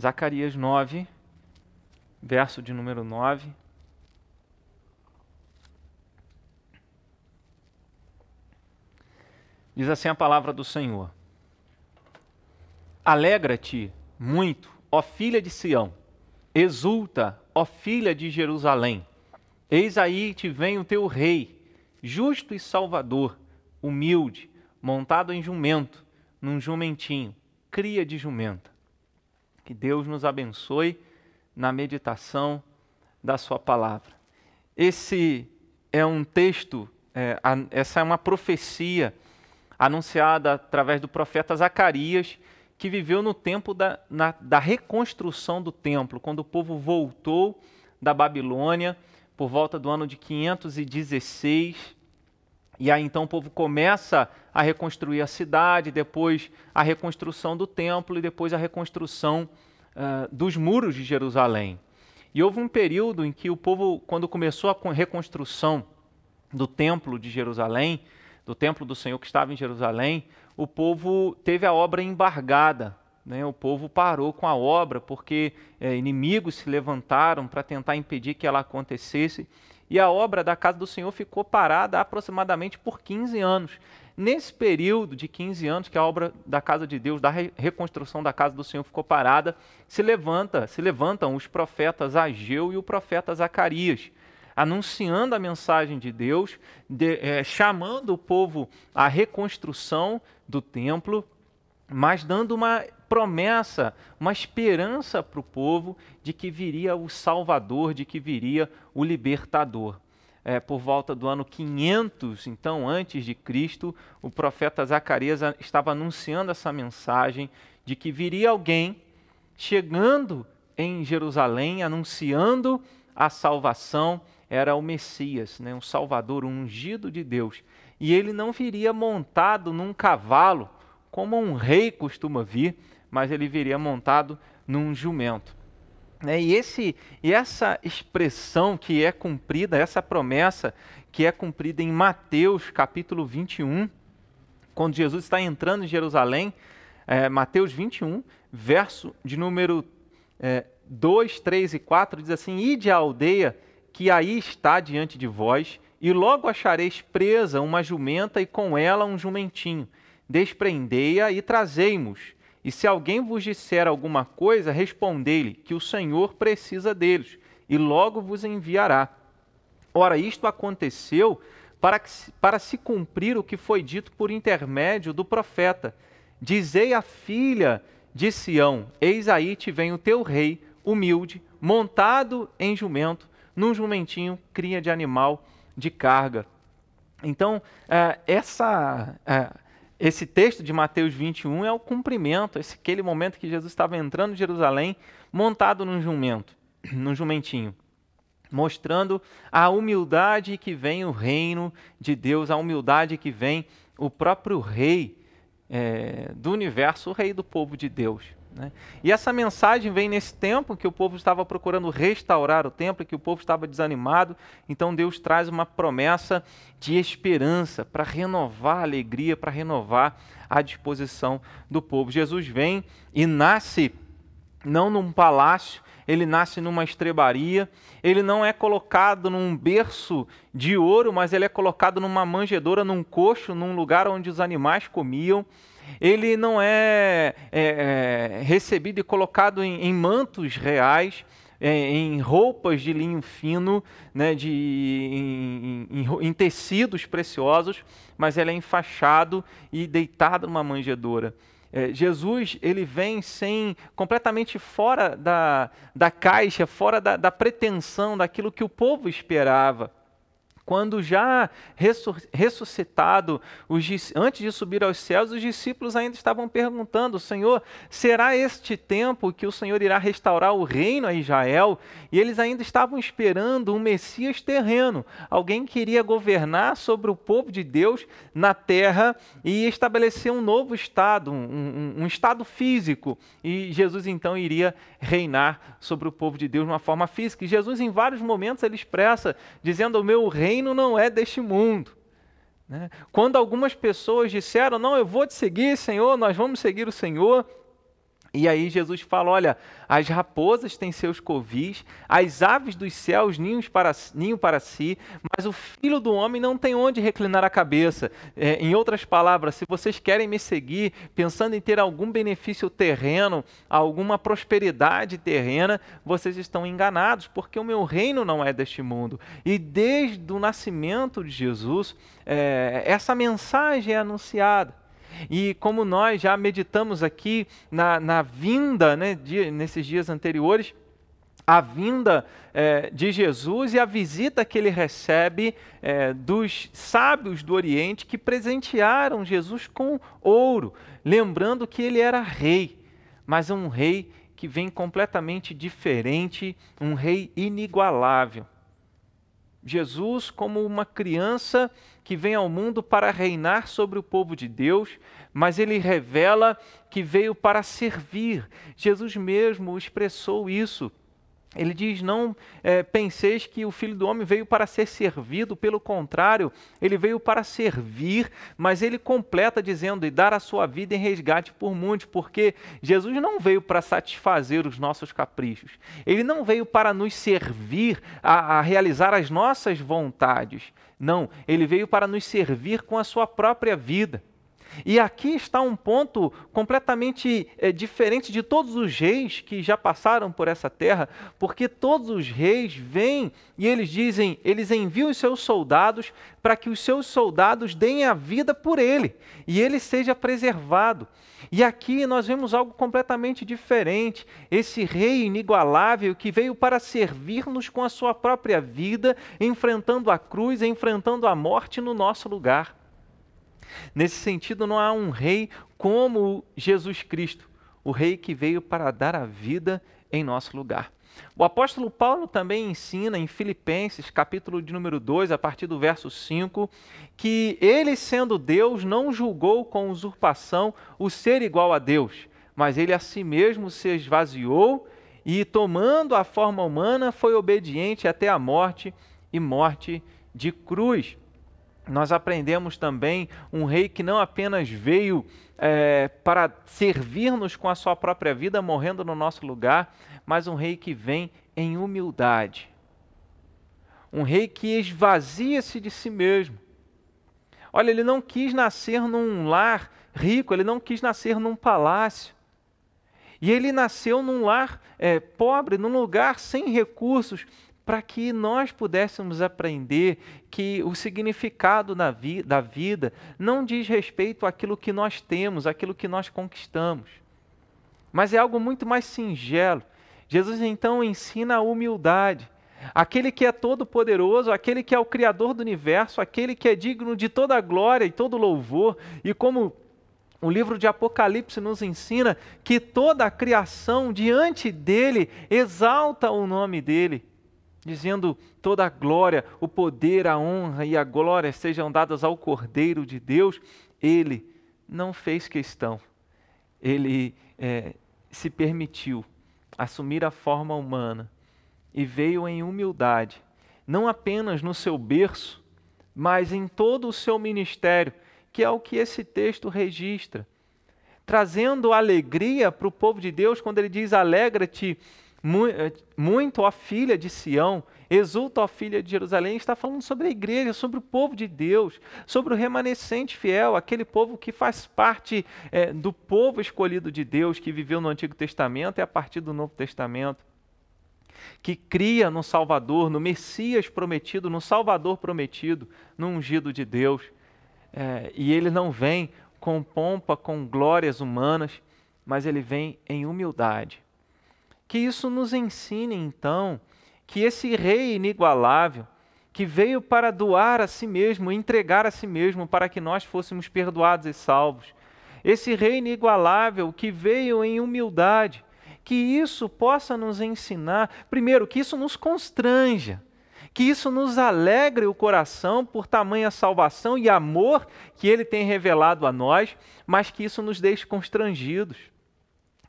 Zacarias 9, verso de número 9. Diz assim a palavra do Senhor: Alegra-te muito, ó filha de Sião, exulta, ó filha de Jerusalém. Eis aí te vem o teu rei, justo e salvador, humilde, montado em jumento, num jumentinho, cria de jumenta. Que Deus nos abençoe na meditação da Sua palavra. Esse é um texto, é, a, essa é uma profecia anunciada através do profeta Zacarias, que viveu no tempo da, na, da reconstrução do templo, quando o povo voltou da Babilônia por volta do ano de 516 e aí então o povo começa a reconstruir a cidade, depois a reconstrução do templo e depois a reconstrução uh, dos muros de Jerusalém. E houve um período em que o povo, quando começou a reconstrução do templo de Jerusalém, do templo do Senhor que estava em Jerusalém, o povo teve a obra embargada. Né? O povo parou com a obra porque é, inimigos se levantaram para tentar impedir que ela acontecesse e a obra da casa do Senhor ficou parada aproximadamente por 15 anos. Nesse período de 15 anos que a obra da casa de Deus, da reconstrução da casa do Senhor ficou parada, se levanta, se levantam os profetas Ageu e o profeta Zacarias, anunciando a mensagem de Deus, de, é, chamando o povo à reconstrução do templo, mas dando uma promessa, uma esperança para o povo de que viria o Salvador, de que viria o libertador. É, por volta do ano 500, então antes de Cristo, o profeta Zacarias estava anunciando essa mensagem de que viria alguém chegando em Jerusalém, anunciando a salvação, era o Messias, né, um Salvador, um ungido de Deus. E ele não viria montado num cavalo, como um rei costuma vir, mas ele viria montado num jumento. É, e, esse, e essa expressão que é cumprida, essa promessa que é cumprida em Mateus capítulo 21, quando Jesus está entrando em Jerusalém, é, Mateus 21, verso de número é, 2, 3 e 4, diz assim: Ide à aldeia que aí está diante de vós, e logo achareis presa uma jumenta e com ela um jumentinho. Desprendei-a e trazei-mos e se alguém vos disser alguma coisa, respondei-lhe que o Senhor precisa deles, e logo vos enviará. Ora, isto aconteceu para, que, para se cumprir o que foi dito por intermédio do profeta. Dizei à filha de Sião: Eis aí te vem o teu rei, humilde, montado em jumento, num jumentinho, cria de animal de carga. Então, eh, essa eh, esse texto de Mateus 21 é o cumprimento, esse, aquele momento que Jesus estava entrando em Jerusalém montado num jumento, num jumentinho, mostrando a humildade que vem o reino de Deus, a humildade que vem o próprio rei é, do universo, o rei do povo de Deus. Né? E essa mensagem vem nesse tempo que o povo estava procurando restaurar o templo, que o povo estava desanimado. Então Deus traz uma promessa de esperança para renovar a alegria, para renovar a disposição do povo. Jesus vem e nasce não num palácio, ele nasce numa estrebaria, ele não é colocado num berço de ouro, mas ele é colocado numa manjedoura, num coxo, num lugar onde os animais comiam ele não é, é, é recebido e colocado em, em mantos reais, é, em roupas de linho fino, né, de, em, em, em, tecidos preciosos, mas ele é enfaixado e deitado numa manjedoura. É, Jesus ele vem sem completamente fora da, da caixa, fora da, da pretensão daquilo que o povo esperava quando já ressuscitado, antes de subir aos céus, os discípulos ainda estavam perguntando: Senhor, será este tempo que o Senhor irá restaurar o reino a Israel? E eles ainda estavam esperando um Messias terreno, alguém que iria governar sobre o povo de Deus na terra e estabelecer um novo estado, um, um, um estado físico. E Jesus então iria reinar sobre o povo de Deus de uma forma física. E Jesus, em vários momentos, ele expressa, dizendo: O meu reino reino não é deste mundo. Né? Quando algumas pessoas disseram, não, eu vou te seguir, Senhor, nós vamos seguir o Senhor, E aí Jesus fala: olha, as raposas têm seus covis, as aves dos céus ninhos para, ninho para si, mas o filho do homem não tem onde reclinar a cabeça. É, em outras palavras, se vocês querem me seguir, pensando em ter algum benefício terreno, alguma prosperidade terrena, vocês estão enganados, porque o meu reino não é deste mundo. E desde o nascimento de Jesus, é, essa mensagem é anunciada. E como nós já meditamos aqui na, na vinda, né, de, nesses dias anteriores, a vinda é, de Jesus e a visita que ele recebe é, dos sábios do Oriente que presentearam Jesus com ouro, lembrando que ele era rei, mas um rei que vem completamente diferente, um rei inigualável. Jesus, como uma criança que vem ao mundo para reinar sobre o povo de Deus, mas ele revela que veio para servir. Jesus mesmo expressou isso ele diz: Não é, penseis que o filho do homem veio para ser servido, pelo contrário, ele veio para servir, mas ele completa dizendo: e dar a sua vida em resgate por muitos, porque Jesus não veio para satisfazer os nossos caprichos, ele não veio para nos servir a, a realizar as nossas vontades, não, ele veio para nos servir com a sua própria vida. E aqui está um ponto completamente é, diferente de todos os reis que já passaram por essa terra, porque todos os reis vêm e eles dizem, eles enviam os seus soldados para que os seus soldados deem a vida por ele e ele seja preservado. E aqui nós vemos algo completamente diferente. Esse rei inigualável que veio para servir-nos com a sua própria vida, enfrentando a cruz, enfrentando a morte no nosso lugar. Nesse sentido, não há um rei como Jesus Cristo, o rei que veio para dar a vida em nosso lugar. O apóstolo Paulo também ensina em Filipenses, capítulo de número 2, a partir do verso 5, que ele, sendo Deus, não julgou com usurpação o ser igual a Deus, mas ele a si mesmo se esvaziou e, tomando a forma humana, foi obediente até a morte e morte de cruz nós aprendemos também um rei que não apenas veio é, para servir-nos com a sua própria vida, morrendo no nosso lugar, mas um rei que vem em humildade. Um rei que esvazia-se de si mesmo. Olha, ele não quis nascer num lar rico, ele não quis nascer num palácio. E ele nasceu num lar é, pobre, num lugar sem recursos, para que nós pudéssemos aprender que o significado vi da vida não diz respeito àquilo que nós temos, àquilo que nós conquistamos, mas é algo muito mais singelo. Jesus então ensina a humildade. Aquele que é todo-poderoso, aquele que é o Criador do universo, aquele que é digno de toda a glória e todo louvor, e como o livro de Apocalipse nos ensina que toda a criação diante dele exalta o nome dele dizendo toda a glória, o poder, a honra e a glória sejam dadas ao Cordeiro de Deus, ele não fez questão, ele é, se permitiu assumir a forma humana e veio em humildade, não apenas no seu berço, mas em todo o seu ministério, que é o que esse texto registra, trazendo alegria para o povo de Deus quando ele diz: Alegra-te muito, ó filha de Sião, exulta, ó filha de Jerusalém, está falando sobre a igreja, sobre o povo de Deus, sobre o remanescente fiel, aquele povo que faz parte é, do povo escolhido de Deus, que viveu no Antigo Testamento e a partir do Novo Testamento, que cria no Salvador, no Messias prometido, no Salvador prometido, no ungido de Deus. É, e ele não vem com pompa, com glórias humanas, mas ele vem em humildade que isso nos ensine, então, que esse Rei inigualável, que veio para doar a si mesmo, entregar a si mesmo para que nós fôssemos perdoados e salvos, esse Rei inigualável que veio em humildade, que isso possa nos ensinar, primeiro, que isso nos constranja, que isso nos alegre o coração por tamanha salvação e amor que Ele tem revelado a nós, mas que isso nos deixe constrangidos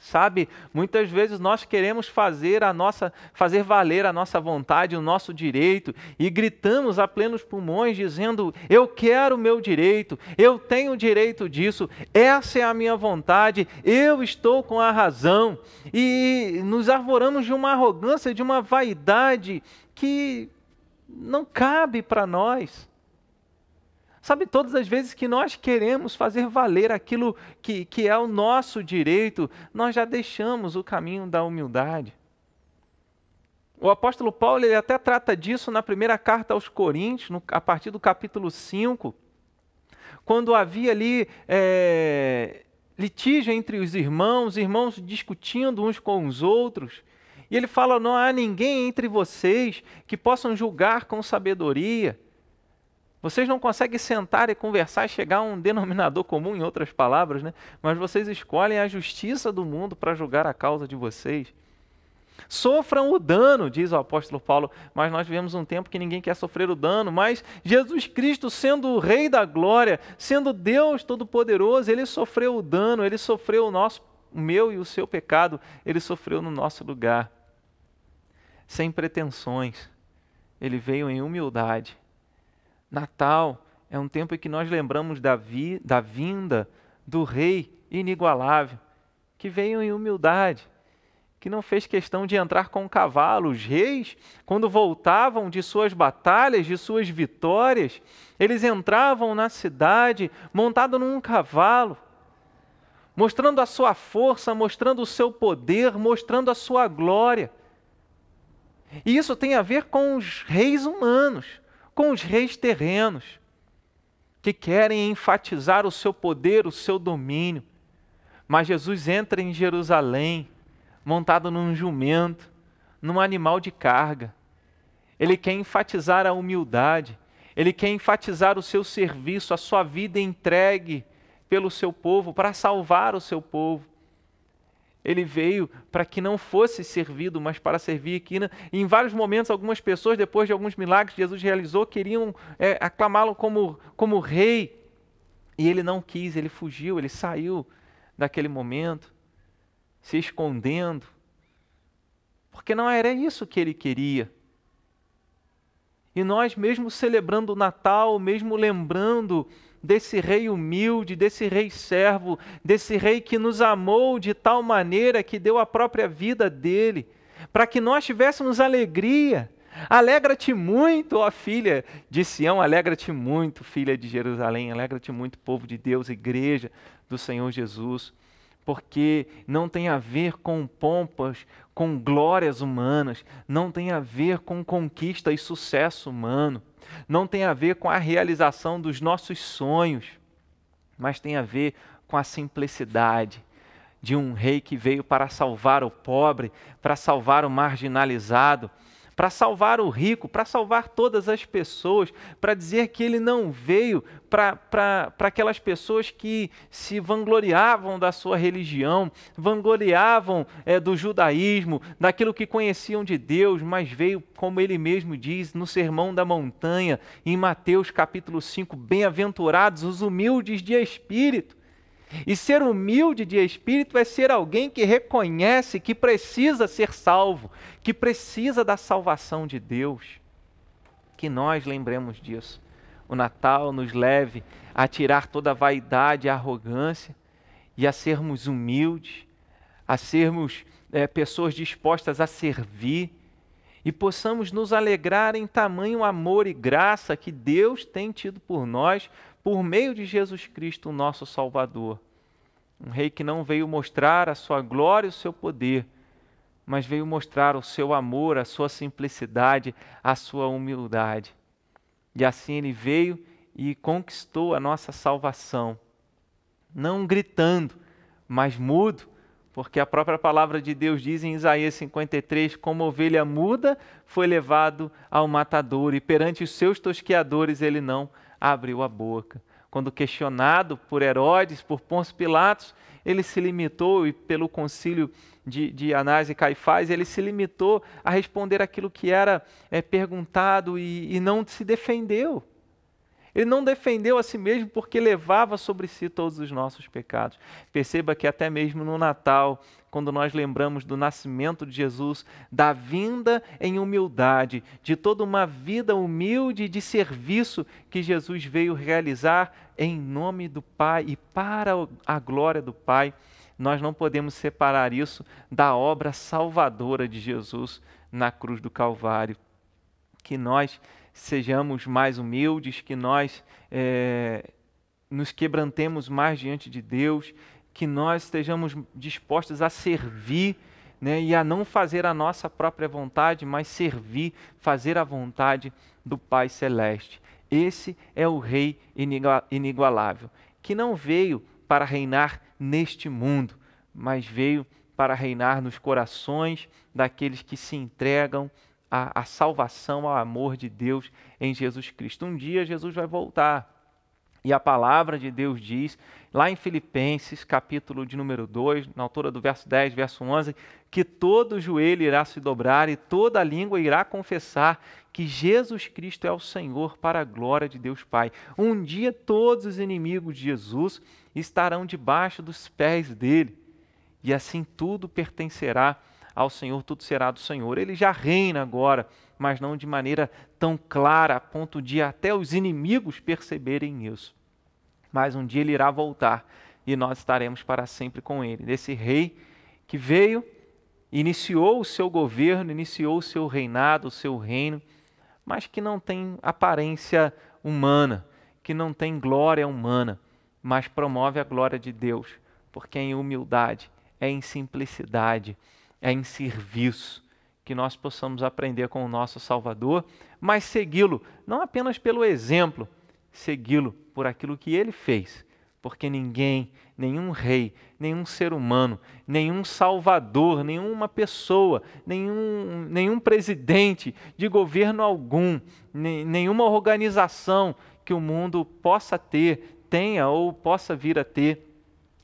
Sabe, muitas vezes nós queremos fazer a nossa, fazer valer a nossa vontade, o nosso direito, e gritamos a plenos pulmões dizendo: "Eu quero o meu direito, eu tenho o direito disso, essa é a minha vontade, eu estou com a razão". E nos arvoramos de uma arrogância, de uma vaidade que não cabe para nós. Sabe, todas as vezes que nós queremos fazer valer aquilo que, que é o nosso direito, nós já deixamos o caminho da humildade. O apóstolo Paulo ele até trata disso na primeira carta aos Coríntios, no, a partir do capítulo 5, quando havia ali é, litígio entre os irmãos, irmãos discutindo uns com os outros. E ele fala: Não há ninguém entre vocês que possam julgar com sabedoria. Vocês não conseguem sentar e conversar e chegar a um denominador comum, em outras palavras, né? mas vocês escolhem a justiça do mundo para julgar a causa de vocês. Sofram o dano, diz o apóstolo Paulo, mas nós vivemos um tempo que ninguém quer sofrer o dano, mas Jesus Cristo, sendo o Rei da glória, sendo Deus Todo-Poderoso, ele sofreu o dano, ele sofreu o nosso, o meu e o seu pecado, ele sofreu no nosso lugar. Sem pretensões, ele veio em humildade Natal é um tempo em que nós lembramos da, vi, da vinda do Rei inigualável, que veio em humildade, que não fez questão de entrar com um cavalo. Os reis, quando voltavam de suas batalhas, de suas vitórias, eles entravam na cidade montado num cavalo, mostrando a sua força, mostrando o seu poder, mostrando a sua glória. E isso tem a ver com os reis humanos com os reis terrenos, que querem enfatizar o seu poder, o seu domínio. Mas Jesus entra em Jerusalém, montado num jumento, num animal de carga. Ele quer enfatizar a humildade, ele quer enfatizar o seu serviço, a sua vida entregue pelo seu povo, para salvar o seu povo. Ele veio para que não fosse servido, mas para servir aqui. Né? E em vários momentos, algumas pessoas, depois de alguns milagres que Jesus realizou, queriam é, aclamá-lo como, como rei. E ele não quis, ele fugiu, ele saiu daquele momento, se escondendo. Porque não era isso que ele queria. E nós, mesmo celebrando o Natal, mesmo lembrando desse rei humilde, desse rei servo, desse rei que nos amou de tal maneira que deu a própria vida dele, para que nós tivéssemos alegria. Alegra-te muito, ó filha de Sião, alegra-te muito, filha de Jerusalém, alegra-te muito, povo de Deus, igreja do Senhor Jesus, porque não tem a ver com pompas, com glórias humanas, não tem a ver com conquista e sucesso humano não tem a ver com a realização dos nossos sonhos, mas tem a ver com a simplicidade de um rei que veio para salvar o pobre, para salvar o marginalizado, para salvar o rico, para salvar todas as pessoas, para dizer que ele não veio para aquelas pessoas que se vangloriavam da sua religião, vangloriavam é, do judaísmo, daquilo que conheciam de Deus, mas veio, como ele mesmo diz no Sermão da Montanha, em Mateus capítulo 5, bem-aventurados os humildes de espírito e ser humilde de espírito é ser alguém que reconhece que precisa ser salvo, que precisa da salvação de Deus. Que nós lembremos disso. O Natal nos leve a tirar toda a vaidade e arrogância e a sermos humildes, a sermos é, pessoas dispostas a servir e possamos nos alegrar em tamanho amor e graça que Deus tem tido por nós por meio de Jesus Cristo, nosso Salvador. Um rei que não veio mostrar a sua glória e o seu poder, mas veio mostrar o seu amor, a sua simplicidade, a sua humildade. E assim ele veio e conquistou a nossa salvação, não gritando, mas mudo, porque a própria palavra de Deus diz em Isaías 53: como ovelha muda foi levado ao matador, e perante os seus tosqueadores ele não abriu a boca. Quando questionado por Herodes, por Pôncio Pilatos, ele se limitou, e pelo concílio de, de Anás e Caifás, ele se limitou a responder aquilo que era é, perguntado e, e não se defendeu. Ele não defendeu a si mesmo porque levava sobre si todos os nossos pecados. Perceba que até mesmo no Natal, quando nós lembramos do nascimento de Jesus, da vinda em humildade, de toda uma vida humilde de serviço que Jesus veio realizar em nome do Pai e para a glória do Pai, nós não podemos separar isso da obra salvadora de Jesus na cruz do Calvário. Que nós sejamos mais humildes, que nós é, nos quebrantemos mais diante de Deus, que nós estejamos dispostos a servir né, e a não fazer a nossa própria vontade, mas servir, fazer a vontade do Pai Celeste. Esse é o Rei inigualável, que não veio para reinar neste mundo, mas veio para reinar nos corações daqueles que se entregam a, a salvação, ao amor de Deus em Jesus Cristo. Um dia Jesus vai voltar. E a palavra de Deus diz, lá em Filipenses, capítulo de número 2, na altura do verso 10, verso 11, que todo joelho irá se dobrar e toda língua irá confessar que Jesus Cristo é o Senhor para a glória de Deus Pai. Um dia todos os inimigos de Jesus estarão debaixo dos pés dele, e assim tudo pertencerá ao Senhor, tudo será do Senhor. Ele já reina agora, mas não de maneira tão clara, a ponto de até os inimigos perceberem isso. Mas um dia ele irá voltar e nós estaremos para sempre com ele. Desse rei que veio, iniciou o seu governo, iniciou o seu reinado, o seu reino, mas que não tem aparência humana, que não tem glória humana, mas promove a glória de Deus, porque é em humildade, é em simplicidade, é em serviço que nós possamos aprender com o nosso Salvador, mas segui-lo não apenas pelo exemplo, segui-lo por aquilo que ele fez, porque ninguém, nenhum rei, nenhum ser humano, nenhum salvador, nenhuma pessoa, nenhum, nenhum presidente de governo algum, nenhuma organização que o mundo possa ter, tenha ou possa vir a ter,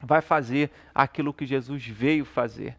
vai fazer aquilo que Jesus veio fazer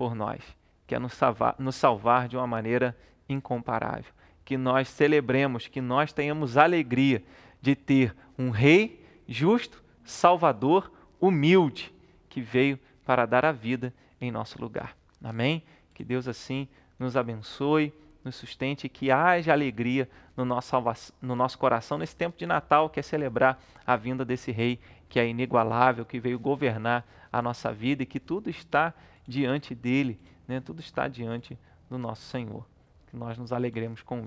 por nós, que é nos salvar, nos salvar de uma maneira incomparável. Que nós celebremos, que nós tenhamos alegria de ter um Rei justo, Salvador, humilde, que veio para dar a vida em nosso lugar. Amém? Que Deus assim nos abençoe, nos sustente e que haja alegria no nosso, no nosso coração nesse tempo de Natal, que é celebrar a vinda desse Rei que é inigualável, que veio governar a nossa vida e que tudo está diante dele, né? tudo está diante do nosso Senhor. Que nós nos alegremos com isso.